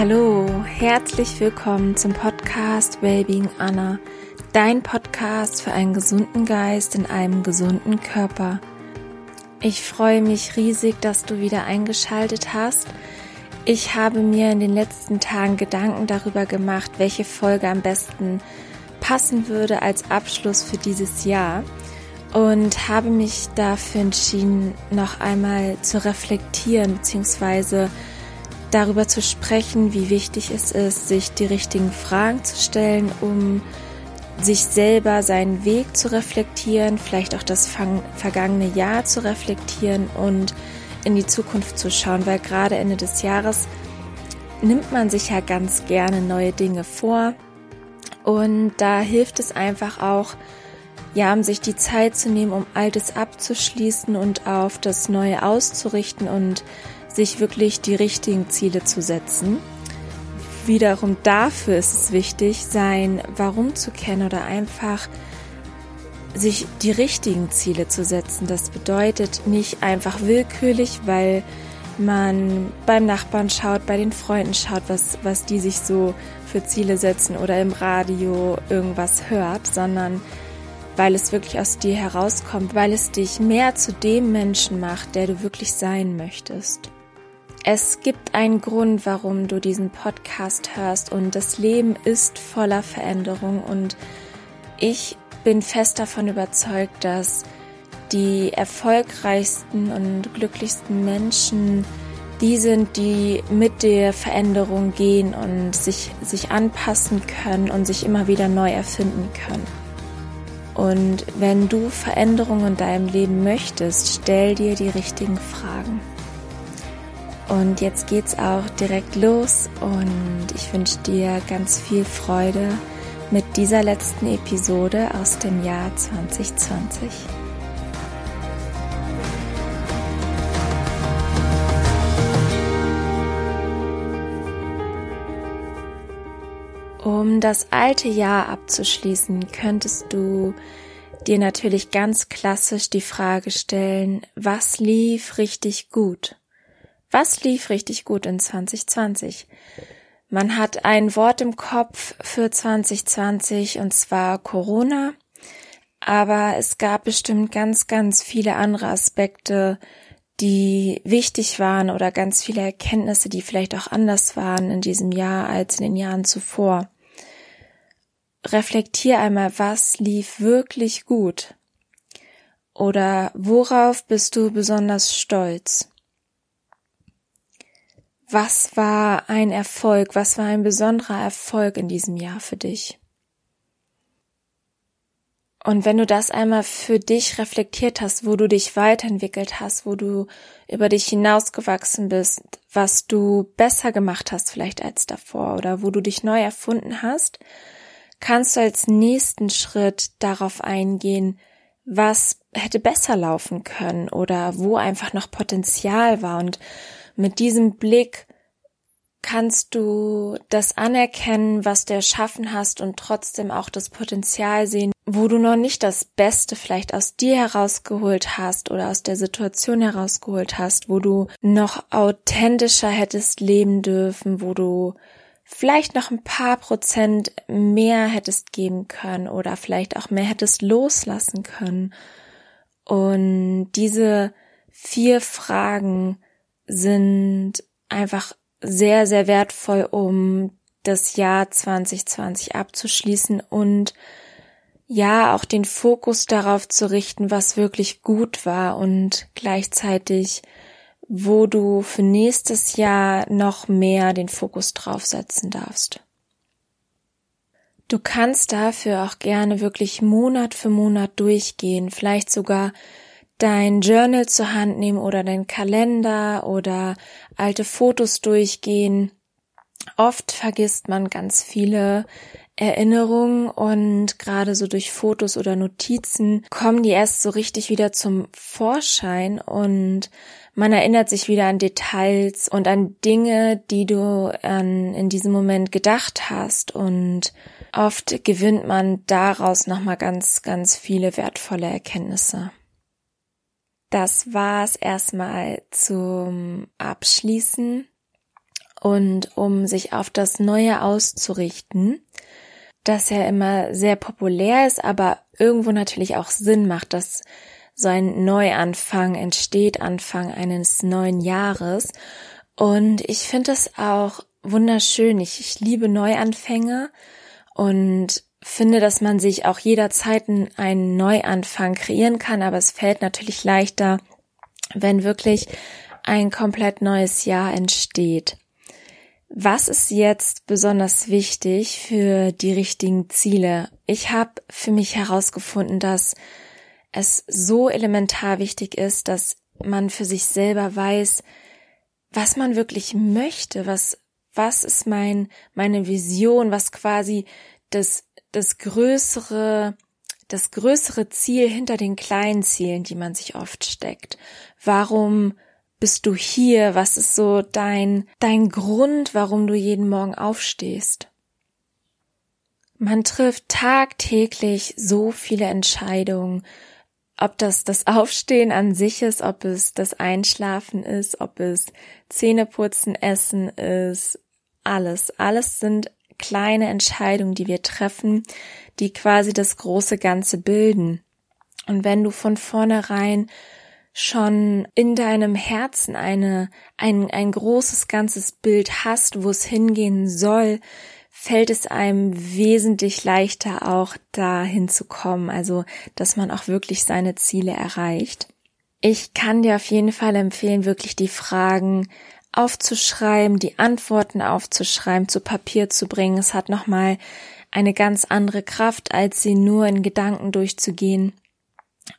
Hallo, herzlich willkommen zum Podcast Wellbeing Anna, dein Podcast für einen gesunden Geist in einem gesunden Körper. Ich freue mich riesig, dass du wieder eingeschaltet hast. Ich habe mir in den letzten Tagen Gedanken darüber gemacht, welche Folge am besten passen würde als Abschluss für dieses Jahr und habe mich dafür entschieden, noch einmal zu reflektieren bzw darüber zu sprechen, wie wichtig es ist, sich die richtigen Fragen zu stellen, um sich selber seinen Weg zu reflektieren, vielleicht auch das vergangene Jahr zu reflektieren und in die Zukunft zu schauen, weil gerade Ende des Jahres nimmt man sich ja ganz gerne neue Dinge vor. Und da hilft es einfach auch, ja, um sich die Zeit zu nehmen, um Altes abzuschließen und auf das Neue auszurichten und sich wirklich die richtigen Ziele zu setzen. Wiederum dafür ist es wichtig, sein Warum zu kennen oder einfach sich die richtigen Ziele zu setzen. Das bedeutet nicht einfach willkürlich, weil man beim Nachbarn schaut, bei den Freunden schaut, was, was die sich so für Ziele setzen oder im Radio irgendwas hört, sondern weil es wirklich aus dir herauskommt, weil es dich mehr zu dem Menschen macht, der du wirklich sein möchtest. Es gibt einen Grund, warum du diesen Podcast hörst und das Leben ist voller Veränderung und ich bin fest davon überzeugt, dass die erfolgreichsten und glücklichsten Menschen die sind, die mit der Veränderung gehen und sich, sich anpassen können und sich immer wieder neu erfinden können. Und wenn du Veränderungen in deinem Leben möchtest, stell dir die richtigen Fragen. Und jetzt geht's auch direkt los und ich wünsche dir ganz viel Freude mit dieser letzten Episode aus dem Jahr 2020. Um das alte Jahr abzuschließen, könntest du dir natürlich ganz klassisch die Frage stellen, was lief richtig gut? Was lief richtig gut in 2020? Man hat ein Wort im Kopf für 2020 und zwar Corona. Aber es gab bestimmt ganz, ganz viele andere Aspekte, die wichtig waren oder ganz viele Erkenntnisse, die vielleicht auch anders waren in diesem Jahr als in den Jahren zuvor. Reflektier einmal, was lief wirklich gut? Oder worauf bist du besonders stolz? Was war ein Erfolg? Was war ein besonderer Erfolg in diesem Jahr für dich? Und wenn du das einmal für dich reflektiert hast, wo du dich weiterentwickelt hast, wo du über dich hinausgewachsen bist, was du besser gemacht hast vielleicht als davor oder wo du dich neu erfunden hast, kannst du als nächsten Schritt darauf eingehen, was hätte besser laufen können oder wo einfach noch Potenzial war und mit diesem Blick kannst du das anerkennen, was du erschaffen hast und trotzdem auch das Potenzial sehen, wo du noch nicht das Beste vielleicht aus dir herausgeholt hast oder aus der Situation herausgeholt hast, wo du noch authentischer hättest leben dürfen, wo du vielleicht noch ein paar Prozent mehr hättest geben können oder vielleicht auch mehr hättest loslassen können. Und diese vier Fragen sind einfach sehr, sehr wertvoll, um das Jahr 2020 abzuschließen und ja, auch den Fokus darauf zu richten, was wirklich gut war und gleichzeitig, wo du für nächstes Jahr noch mehr den Fokus draufsetzen darfst. Du kannst dafür auch gerne wirklich Monat für Monat durchgehen, vielleicht sogar dein Journal zur Hand nehmen oder dein Kalender oder alte Fotos durchgehen. Oft vergisst man ganz viele Erinnerungen und gerade so durch Fotos oder Notizen kommen die erst so richtig wieder zum Vorschein und man erinnert sich wieder an Details und an Dinge, die du an, in diesem Moment gedacht hast und oft gewinnt man daraus nochmal ganz, ganz viele wertvolle Erkenntnisse. Das war's erstmal zum Abschließen. und um sich auf das Neue auszurichten, das ja immer sehr populär ist, aber irgendwo natürlich auch Sinn macht, dass so ein Neuanfang entsteht, Anfang eines neuen Jahres. Und ich finde es auch wunderschön. Ich, ich liebe Neuanfänge und finde, dass man sich auch jederzeit einen Neuanfang kreieren kann, aber es fällt natürlich leichter, wenn wirklich ein komplett neues Jahr entsteht. Was ist jetzt besonders wichtig für die richtigen Ziele? Ich habe für mich herausgefunden, dass es so elementar wichtig ist, dass man für sich selber weiß, was man wirklich möchte, was was ist mein meine Vision, was quasi das das größere das größere Ziel hinter den kleinen Zielen, die man sich oft steckt. Warum bist du hier? Was ist so dein dein Grund, warum du jeden Morgen aufstehst? Man trifft tagtäglich so viele Entscheidungen, ob das das Aufstehen an sich ist, ob es das Einschlafen ist, ob es Zähneputzen, Essen ist, alles. Alles sind kleine Entscheidungen, die wir treffen, die quasi das große Ganze bilden. Und wenn du von vornherein schon in deinem Herzen eine, ein, ein großes ganzes Bild hast, wo es hingehen soll, fällt es einem wesentlich leichter auch dahin zu kommen, also dass man auch wirklich seine Ziele erreicht. Ich kann dir auf jeden Fall empfehlen, wirklich die Fragen aufzuschreiben, die Antworten aufzuschreiben, zu Papier zu bringen. Es hat nochmal eine ganz andere Kraft, als sie nur in Gedanken durchzugehen.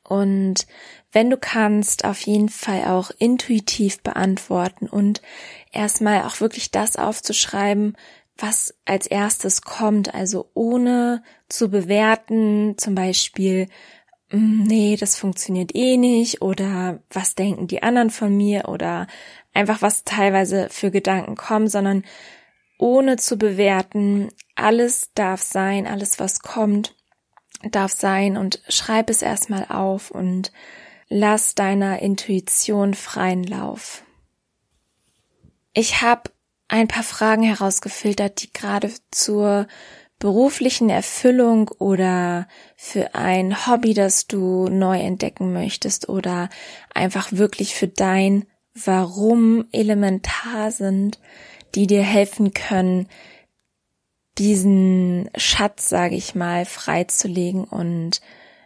Und wenn du kannst, auf jeden Fall auch intuitiv beantworten und erstmal auch wirklich das aufzuschreiben, was als erstes kommt, also ohne zu bewerten, zum Beispiel, nee, das funktioniert eh nicht oder was denken die anderen von mir oder einfach was teilweise für Gedanken kommen, sondern ohne zu bewerten, alles darf sein, alles was kommt, darf sein und schreib es erstmal auf und lass deiner Intuition freien Lauf. Ich habe ein paar Fragen herausgefiltert, die gerade zur beruflichen Erfüllung oder für ein Hobby, das du neu entdecken möchtest oder einfach wirklich für dein Warum elementar sind, die dir helfen können, diesen Schatz, sage ich mal, freizulegen und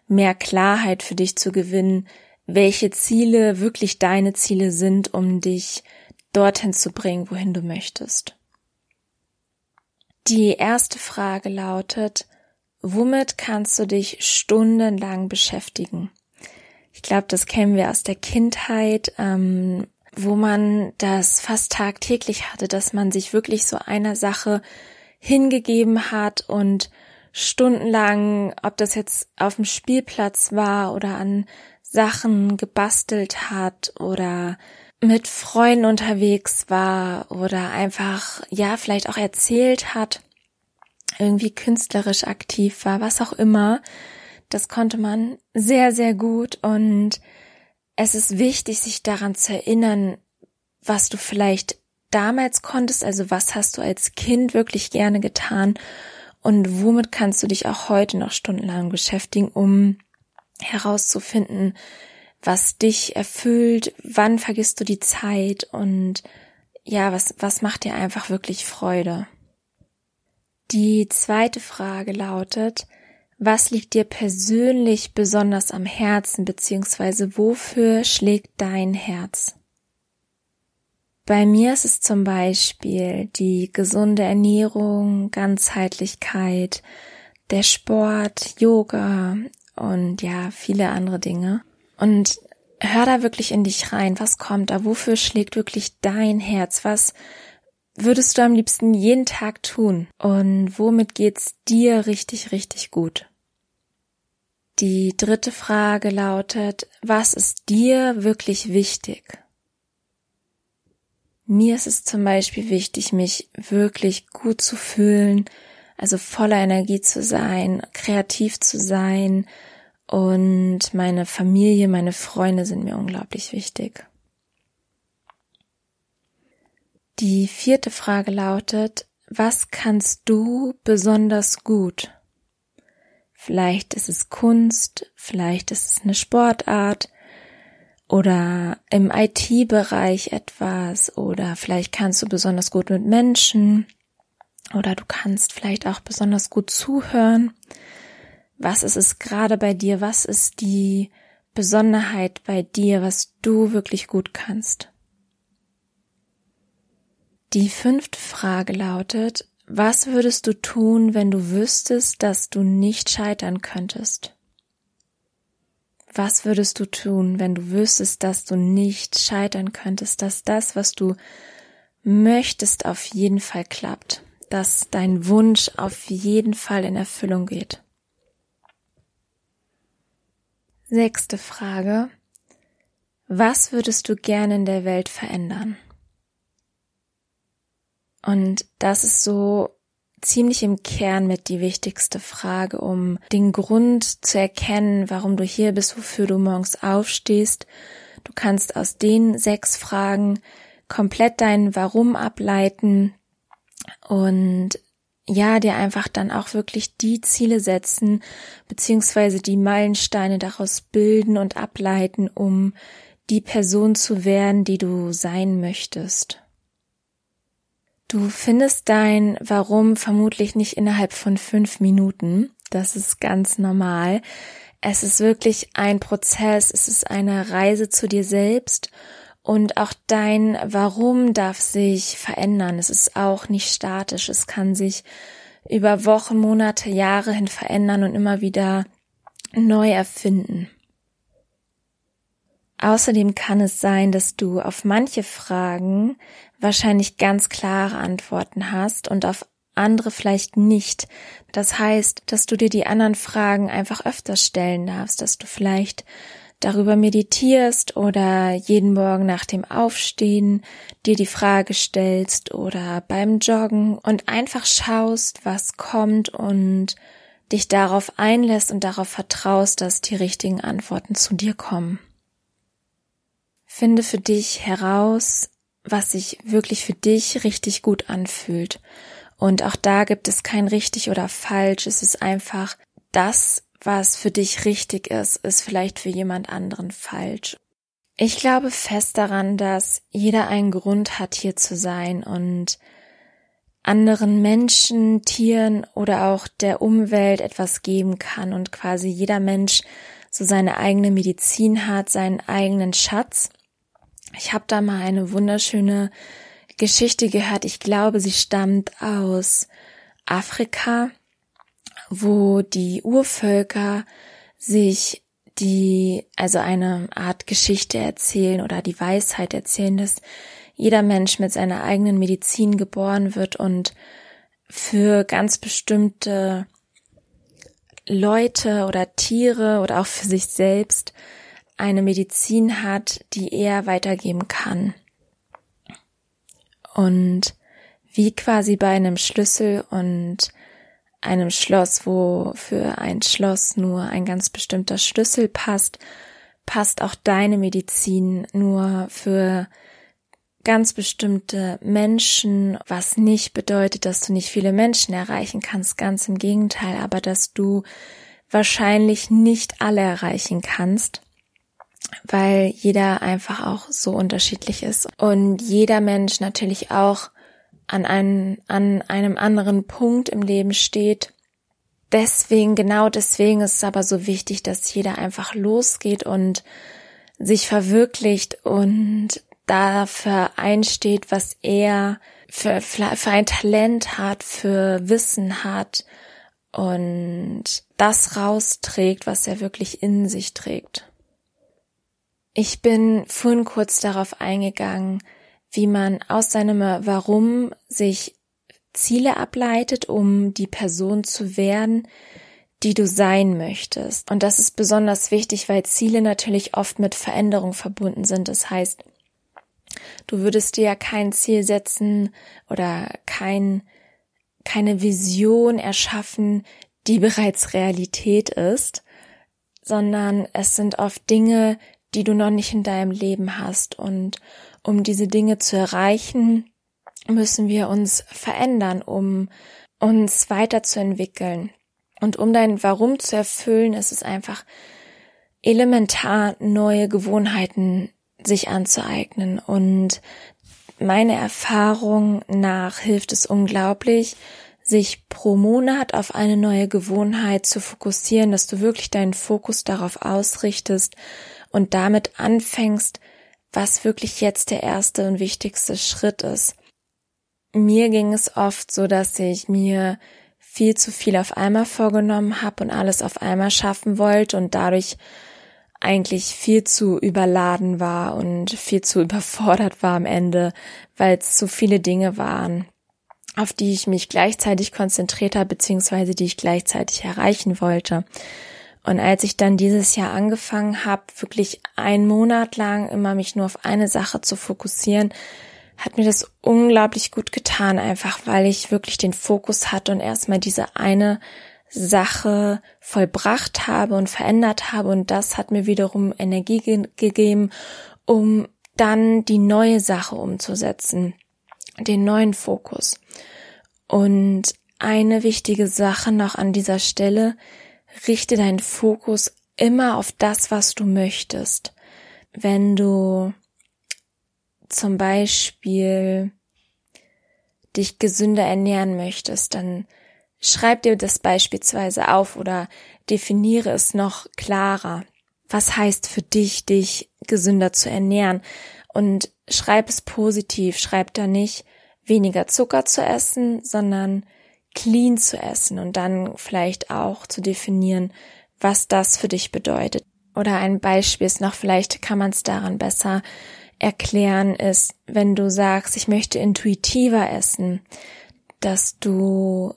mehr Klarheit für dich zu gewinnen, welche Ziele wirklich deine Ziele sind, um dich dorthin zu bringen, wohin du möchtest. Die erste Frage lautet, womit kannst du dich stundenlang beschäftigen? Ich glaube, das kennen wir aus der Kindheit, ähm, wo man das fast tagtäglich hatte, dass man sich wirklich so einer Sache hingegeben hat und stundenlang, ob das jetzt auf dem Spielplatz war oder an Sachen gebastelt hat oder mit Freunden unterwegs war oder einfach, ja, vielleicht auch erzählt hat, irgendwie künstlerisch aktiv war, was auch immer. Das konnte man sehr, sehr gut und es ist wichtig, sich daran zu erinnern, was du vielleicht damals konntest, also was hast du als Kind wirklich gerne getan und womit kannst du dich auch heute noch stundenlang beschäftigen, um herauszufinden, was dich erfüllt, wann vergisst du die Zeit und ja, was, was macht dir einfach wirklich Freude? Die zweite Frage lautet, was liegt dir persönlich besonders am Herzen, beziehungsweise wofür schlägt dein Herz? Bei mir ist es zum Beispiel die gesunde Ernährung, Ganzheitlichkeit, der Sport, Yoga und ja, viele andere Dinge. Und hör da wirklich in dich rein. Was kommt da? Wofür schlägt wirklich dein Herz? Was würdest du am liebsten jeden Tag tun? Und womit geht's dir richtig, richtig gut? Die dritte Frage lautet, was ist dir wirklich wichtig? Mir ist es zum Beispiel wichtig, mich wirklich gut zu fühlen, also voller Energie zu sein, kreativ zu sein, und meine Familie, meine Freunde sind mir unglaublich wichtig. Die vierte Frage lautet, was kannst du besonders gut? Vielleicht ist es Kunst, vielleicht ist es eine Sportart oder im IT-Bereich etwas oder vielleicht kannst du besonders gut mit Menschen oder du kannst vielleicht auch besonders gut zuhören. Was ist es gerade bei dir? Was ist die Besonderheit bei dir, was du wirklich gut kannst? Die fünfte Frage lautet, was würdest du tun, wenn du wüsstest, dass du nicht scheitern könntest? Was würdest du tun, wenn du wüsstest, dass du nicht scheitern könntest, dass das, was du möchtest, auf jeden Fall klappt, dass dein Wunsch auf jeden Fall in Erfüllung geht? Sechste Frage. Was würdest du gerne in der Welt verändern? Und das ist so ziemlich im Kern mit die wichtigste Frage, um den Grund zu erkennen, warum du hier bist, wofür du morgens aufstehst. Du kannst aus den sechs Fragen komplett dein Warum ableiten und ja, dir einfach dann auch wirklich die Ziele setzen, beziehungsweise die Meilensteine daraus bilden und ableiten, um die Person zu werden, die du sein möchtest. Du findest dein Warum vermutlich nicht innerhalb von fünf Minuten. Das ist ganz normal. Es ist wirklich ein Prozess, es ist eine Reise zu dir selbst und auch dein Warum darf sich verändern. Es ist auch nicht statisch. Es kann sich über Wochen, Monate, Jahre hin verändern und immer wieder neu erfinden. Außerdem kann es sein, dass du auf manche Fragen wahrscheinlich ganz klare Antworten hast und auf andere vielleicht nicht. Das heißt, dass du dir die anderen Fragen einfach öfter stellen darfst, dass du vielleicht darüber meditierst oder jeden Morgen nach dem Aufstehen dir die Frage stellst oder beim Joggen und einfach schaust, was kommt und dich darauf einlässt und darauf vertraust, dass die richtigen Antworten zu dir kommen. Finde für dich heraus, was sich wirklich für dich richtig gut anfühlt. Und auch da gibt es kein richtig oder falsch. Es ist einfach das, was für dich richtig ist, ist vielleicht für jemand anderen falsch. Ich glaube fest daran, dass jeder einen Grund hat, hier zu sein und anderen Menschen, Tieren oder auch der Umwelt etwas geben kann und quasi jeder Mensch so seine eigene Medizin hat, seinen eigenen Schatz ich habe da mal eine wunderschöne Geschichte gehört. Ich glaube, sie stammt aus Afrika, wo die Urvölker sich die, also eine Art Geschichte erzählen oder die Weisheit erzählen, dass jeder Mensch mit seiner eigenen Medizin geboren wird und für ganz bestimmte Leute oder Tiere oder auch für sich selbst eine Medizin hat, die er weitergeben kann. Und wie quasi bei einem Schlüssel und einem Schloss, wo für ein Schloss nur ein ganz bestimmter Schlüssel passt, passt auch deine Medizin nur für ganz bestimmte Menschen, was nicht bedeutet, dass du nicht viele Menschen erreichen kannst, ganz im Gegenteil, aber dass du wahrscheinlich nicht alle erreichen kannst weil jeder einfach auch so unterschiedlich ist. Und jeder Mensch natürlich auch an, einem an einem anderen Punkt im Leben steht. Deswegen, genau deswegen ist es aber so wichtig, dass jeder einfach losgeht und sich verwirklicht und dafür einsteht, was er für, für ein Talent hat, für Wissen hat und das rausträgt, was er wirklich in sich trägt. Ich bin vorhin kurz darauf eingegangen, wie man aus seinem Warum sich Ziele ableitet, um die Person zu werden, die du sein möchtest. Und das ist besonders wichtig, weil Ziele natürlich oft mit Veränderung verbunden sind. Das heißt, du würdest dir ja kein Ziel setzen oder kein, keine Vision erschaffen, die bereits Realität ist, sondern es sind oft Dinge, die du noch nicht in deinem Leben hast. Und um diese Dinge zu erreichen, müssen wir uns verändern, um uns weiterzuentwickeln. Und um dein Warum zu erfüllen, ist es einfach elementar, neue Gewohnheiten sich anzueignen. Und meine Erfahrung nach hilft es unglaublich, sich pro Monat auf eine neue Gewohnheit zu fokussieren, dass du wirklich deinen Fokus darauf ausrichtest und damit anfängst, was wirklich jetzt der erste und wichtigste Schritt ist. Mir ging es oft so, dass ich mir viel zu viel auf einmal vorgenommen habe und alles auf einmal schaffen wollte und dadurch eigentlich viel zu überladen war und viel zu überfordert war am Ende, weil es zu viele Dinge waren auf die ich mich gleichzeitig konzentriert habe, beziehungsweise die ich gleichzeitig erreichen wollte. Und als ich dann dieses Jahr angefangen habe, wirklich einen Monat lang immer mich nur auf eine Sache zu fokussieren, hat mir das unglaublich gut getan, einfach weil ich wirklich den Fokus hatte und erstmal diese eine Sache vollbracht habe und verändert habe. Und das hat mir wiederum Energie ge gegeben, um dann die neue Sache umzusetzen den neuen Fokus. Und eine wichtige Sache noch an dieser Stelle, richte deinen Fokus immer auf das, was du möchtest. Wenn du zum Beispiel dich gesünder ernähren möchtest, dann schreib dir das beispielsweise auf oder definiere es noch klarer. Was heißt für dich, dich gesünder zu ernähren? Und schreib es positiv, schreib da nicht weniger Zucker zu essen, sondern clean zu essen und dann vielleicht auch zu definieren, was das für dich bedeutet. Oder ein Beispiel ist noch, vielleicht kann man es daran besser erklären, ist, wenn du sagst, ich möchte intuitiver essen, dass du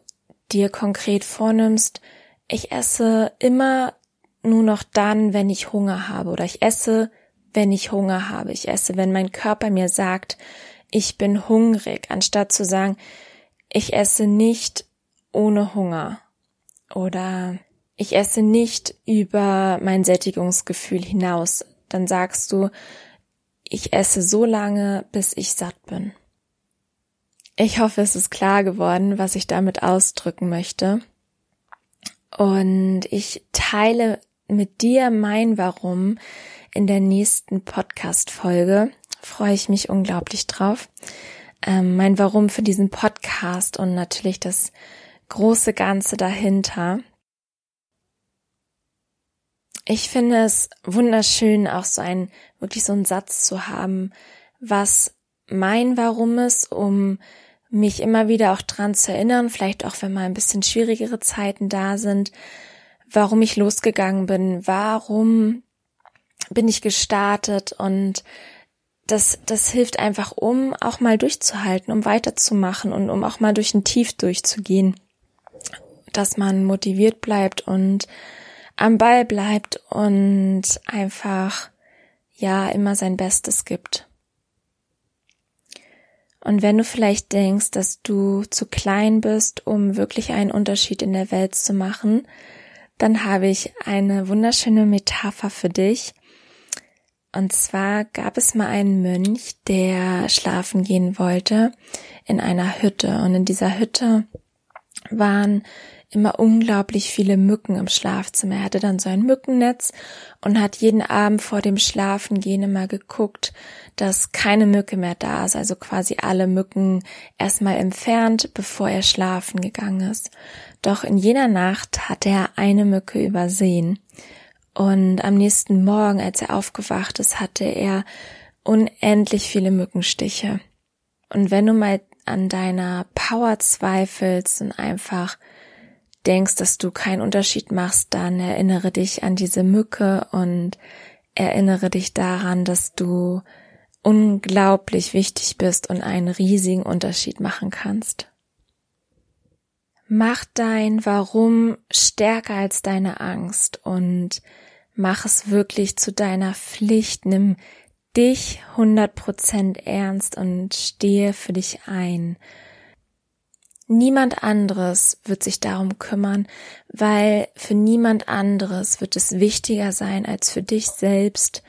dir konkret vornimmst, ich esse immer nur noch dann, wenn ich Hunger habe oder ich esse, wenn ich Hunger habe. Ich esse, wenn mein Körper mir sagt, ich bin hungrig, anstatt zu sagen, ich esse nicht ohne Hunger oder ich esse nicht über mein Sättigungsgefühl hinaus. Dann sagst du, ich esse so lange, bis ich satt bin. Ich hoffe, es ist klar geworden, was ich damit ausdrücken möchte. Und ich teile mit dir mein Warum in der nächsten Podcast-Folge freue ich mich unglaublich drauf. Ähm, mein Warum für diesen Podcast und natürlich das große Ganze dahinter. Ich finde es wunderschön, auch so ein, wirklich so einen Satz zu haben, was mein Warum ist, um mich immer wieder auch dran zu erinnern, vielleicht auch wenn mal ein bisschen schwierigere Zeiten da sind, warum ich losgegangen bin, warum bin ich gestartet und das, das hilft einfach, um auch mal durchzuhalten, um weiterzumachen und um auch mal durch ein Tief durchzugehen, dass man motiviert bleibt und am Ball bleibt und einfach, ja, immer sein Bestes gibt. Und wenn du vielleicht denkst, dass du zu klein bist, um wirklich einen Unterschied in der Welt zu machen, dann habe ich eine wunderschöne Metapher für dich, und zwar gab es mal einen Mönch, der schlafen gehen wollte in einer Hütte. Und in dieser Hütte waren immer unglaublich viele Mücken im Schlafzimmer. Er hatte dann so ein Mückennetz und hat jeden Abend vor dem Schlafengehen immer geguckt, dass keine Mücke mehr da ist, also quasi alle Mücken erstmal entfernt, bevor er schlafen gegangen ist. Doch in jener Nacht hat er eine Mücke übersehen. Und am nächsten Morgen, als er aufgewacht ist, hatte er unendlich viele Mückenstiche. Und wenn du mal an deiner Power zweifelst und einfach denkst, dass du keinen Unterschied machst, dann erinnere dich an diese Mücke und erinnere dich daran, dass du unglaublich wichtig bist und einen riesigen Unterschied machen kannst. Mach dein Warum stärker als deine Angst und mach es wirklich zu deiner Pflicht, nimm dich 100% ernst und stehe für dich ein. Niemand anderes wird sich darum kümmern, weil für niemand anderes wird es wichtiger sein, als für dich selbst,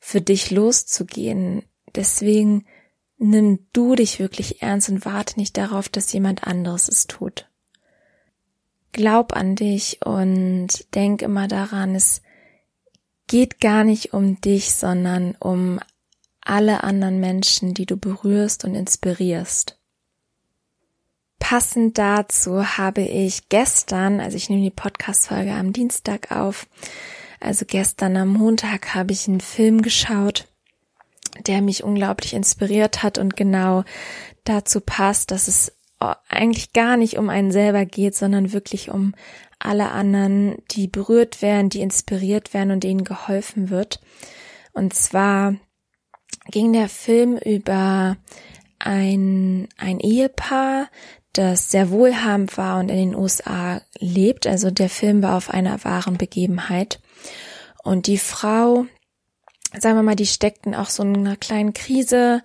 für dich loszugehen. Deswegen nimm du dich wirklich ernst und warte nicht darauf, dass jemand anderes es tut. Glaub an dich und denk immer daran, es geht gar nicht um dich, sondern um alle anderen Menschen, die du berührst und inspirierst. Passend dazu habe ich gestern, also ich nehme die Podcast-Folge am Dienstag auf, also gestern am Montag habe ich einen Film geschaut, der mich unglaublich inspiriert hat und genau dazu passt, dass es eigentlich gar nicht um einen selber geht, sondern wirklich um alle anderen, die berührt werden, die inspiriert werden und denen geholfen wird. Und zwar ging der Film über ein, ein Ehepaar, das sehr wohlhabend war und in den USA lebt. Also der Film war auf einer wahren Begebenheit. Und die Frau, sagen wir mal, die steckten auch so in einer kleinen Krise,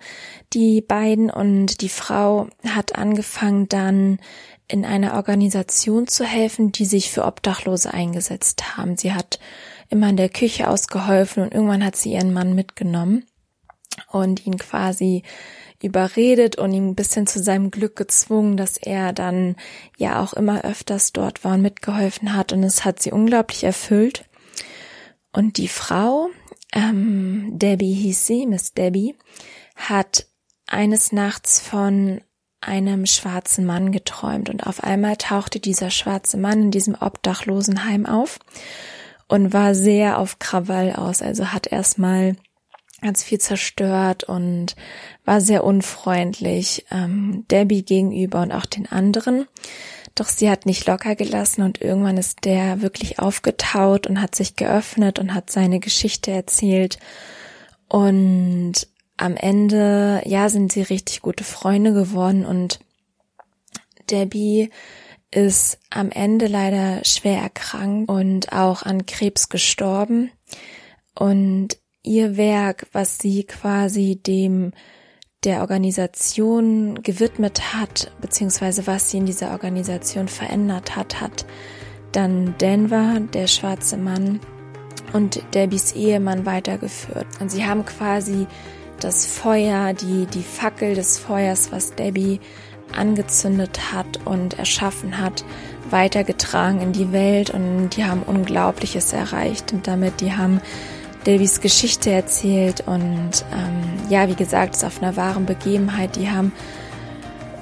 die beiden. Und die Frau hat angefangen dann in einer Organisation zu helfen, die sich für Obdachlose eingesetzt haben. Sie hat immer in der Küche ausgeholfen und irgendwann hat sie ihren Mann mitgenommen und ihn quasi überredet und ihn ein bisschen zu seinem Glück gezwungen, dass er dann ja auch immer öfters dort war und mitgeholfen hat. Und es hat sie unglaublich erfüllt. Und die Frau, ähm, Debbie hieß sie, Miss Debbie, hat eines Nachts von einem schwarzen Mann geträumt. Und auf einmal tauchte dieser schwarze Mann in diesem Obdachlosenheim auf und war sehr auf Krawall aus, also hat erstmal ganz viel zerstört und war sehr unfreundlich ähm, Debbie gegenüber und auch den anderen. Doch sie hat nicht locker gelassen und irgendwann ist der wirklich aufgetaut und hat sich geöffnet und hat seine Geschichte erzählt. Und am Ende, ja, sind sie richtig gute Freunde geworden und Debbie ist am Ende leider schwer erkrankt und auch an Krebs gestorben. Und ihr Werk, was sie quasi dem der Organisation gewidmet hat, beziehungsweise was sie in dieser Organisation verändert hat, hat dann Denver, der schwarze Mann, und Debbies Ehemann weitergeführt. Und sie haben quasi das Feuer, die, die Fackel des Feuers, was Debbie angezündet hat und erschaffen hat, weitergetragen in die Welt und die haben Unglaubliches erreicht und damit die haben Davies Geschichte erzählt und ähm, ja, wie gesagt, ist auf einer wahren Begebenheit. Die haben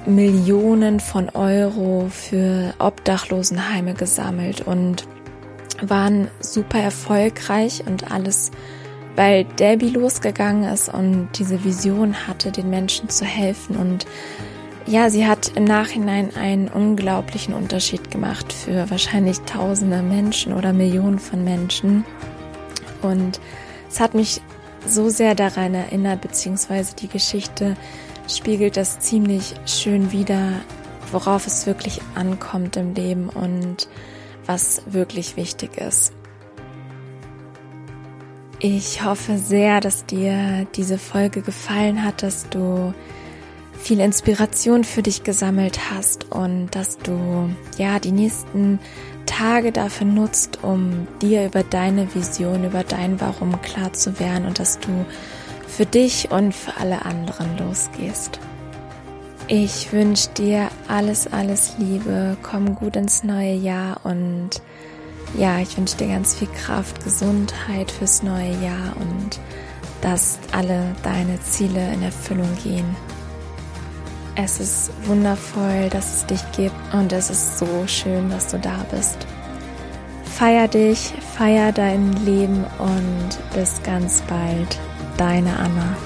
Millionen von Euro für Obdachlosenheime gesammelt und waren super erfolgreich und alles, weil Debbie losgegangen ist und diese Vision hatte, den Menschen zu helfen und ja, sie hat im Nachhinein einen unglaublichen Unterschied gemacht für wahrscheinlich tausende Menschen oder Millionen von Menschen. Und es hat mich so sehr daran erinnert, beziehungsweise die Geschichte spiegelt das ziemlich schön wider, worauf es wirklich ankommt im Leben und was wirklich wichtig ist. Ich hoffe sehr, dass dir diese Folge gefallen hat, dass du viel Inspiration für dich gesammelt hast und dass du ja die nächsten Tage dafür nutzt, um dir über deine Vision, über dein Warum klar zu werden und dass du für dich und für alle anderen losgehst. Ich wünsche dir alles, alles Liebe, komm gut ins neue Jahr und ja, ich wünsche dir ganz viel Kraft, Gesundheit fürs neue Jahr und dass alle deine Ziele in Erfüllung gehen. Es ist wundervoll, dass es dich gibt und es ist so schön, dass du da bist. Feier dich, feier dein Leben und bis ganz bald. Deine Anna.